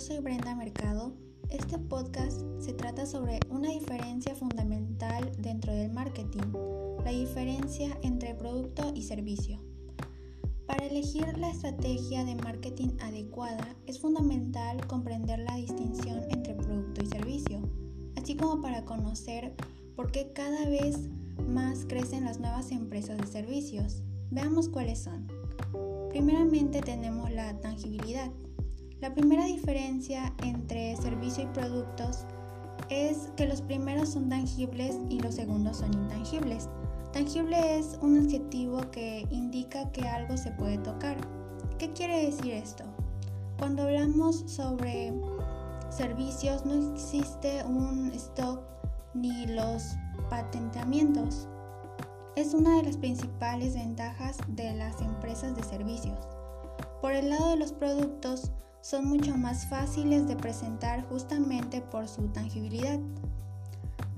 soy Brenda Mercado. Este podcast se trata sobre una diferencia fundamental dentro del marketing, la diferencia entre producto y servicio. Para elegir la estrategia de marketing adecuada es fundamental comprender la distinción entre producto y servicio, así como para conocer por qué cada vez más crecen las nuevas empresas de servicios. Veamos cuáles son. Primeramente tenemos la tangibilidad. La primera diferencia entre servicio y productos es que los primeros son tangibles y los segundos son intangibles. Tangible es un adjetivo que indica que algo se puede tocar. ¿Qué quiere decir esto? Cuando hablamos sobre servicios no existe un stock ni los patentamientos. Es una de las principales ventajas de las empresas de servicios. Por el lado de los productos, son mucho más fáciles de presentar justamente por su tangibilidad.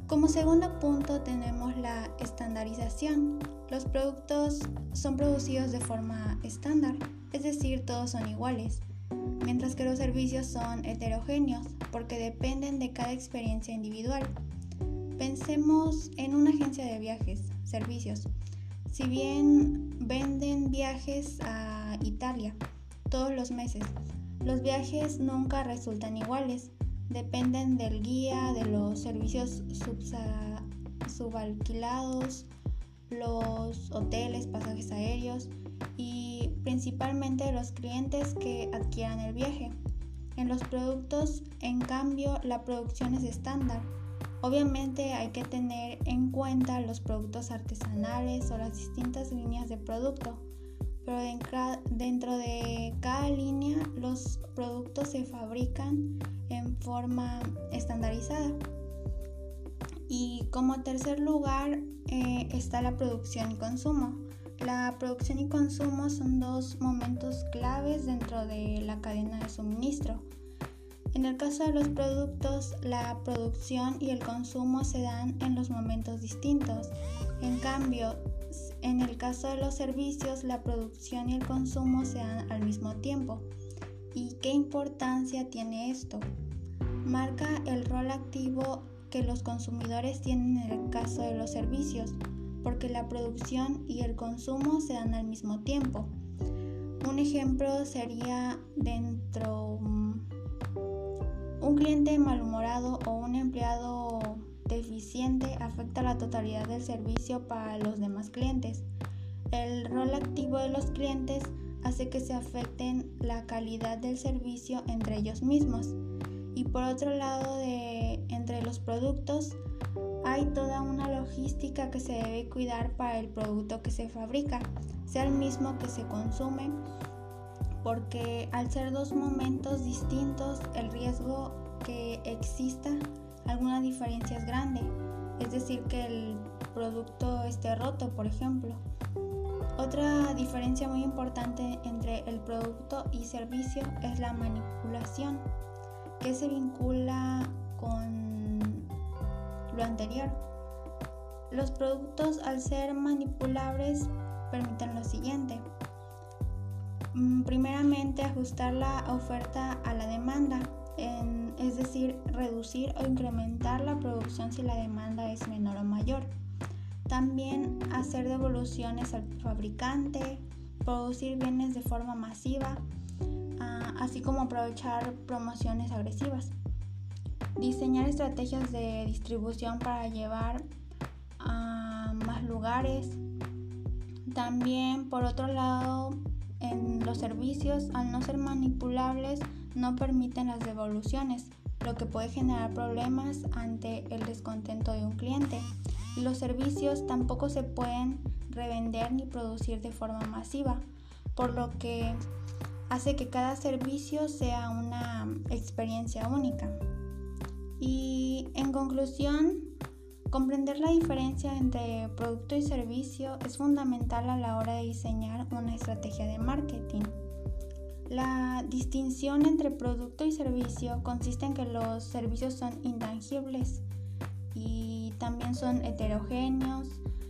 Como segundo punto tenemos la estandarización. Los productos son producidos de forma estándar, es decir, todos son iguales, mientras que los servicios son heterogéneos porque dependen de cada experiencia individual. Pensemos en una agencia de viajes, servicios. Si bien venden viajes a Italia todos los meses, los viajes nunca resultan iguales, dependen del guía, de los servicios subalquilados, los hoteles, pasajes aéreos y principalmente de los clientes que adquieran el viaje. En los productos, en cambio, la producción es estándar. Obviamente hay que tener en cuenta los productos artesanales o las distintas líneas de producto pero dentro de cada línea los productos se fabrican en forma estandarizada. Y como tercer lugar eh, está la producción y consumo. La producción y consumo son dos momentos claves dentro de la cadena de suministro. En el caso de los productos, la producción y el consumo se dan en los momentos distintos. En cambio, en el caso de los servicios, la producción y el consumo se dan al mismo tiempo. ¿Y qué importancia tiene esto? Marca el rol activo que los consumidores tienen en el caso de los servicios, porque la producción y el consumo se dan al mismo tiempo. Un ejemplo sería dentro un cliente malhumorado o un empleado deficiente afecta la totalidad del servicio para los demás clientes. El rol activo de los clientes hace que se afecten la calidad del servicio entre ellos mismos. Y por otro lado, de, entre los productos, hay toda una logística que se debe cuidar para el producto que se fabrica, sea el mismo que se consume, porque al ser dos momentos distintos, el riesgo que exista alguna diferencia es grande, es decir, que el producto esté roto, por ejemplo. Otra diferencia muy importante entre el producto y servicio es la manipulación, que se vincula con lo anterior. Los productos al ser manipulables permiten lo siguiente. Mm, primeramente, ajustar la oferta a la demanda es decir, reducir o incrementar la producción si la demanda es menor o mayor. También hacer devoluciones al fabricante, producir bienes de forma masiva, ah, así como aprovechar promociones agresivas. Diseñar estrategias de distribución para llevar a más lugares. También, por otro lado, los servicios, al no ser manipulables, no permiten las devoluciones, lo que puede generar problemas ante el descontento de un cliente. Los servicios tampoco se pueden revender ni producir de forma masiva, por lo que hace que cada servicio sea una experiencia única. Y en conclusión, comprender la diferencia entre producto y servicio es fundamental a la hora de diseñar una estrategia de marketing. La distinción entre producto y servicio consiste en que los servicios son intangibles y también son heterogéneos.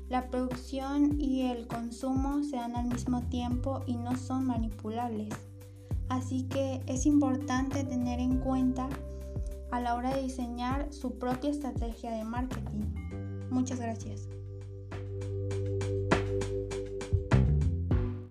La producción y el consumo se dan al mismo tiempo y no son manipulables. Así que es importante tener en cuenta a la hora de diseñar su propia estrategia de marketing. Muchas gracias.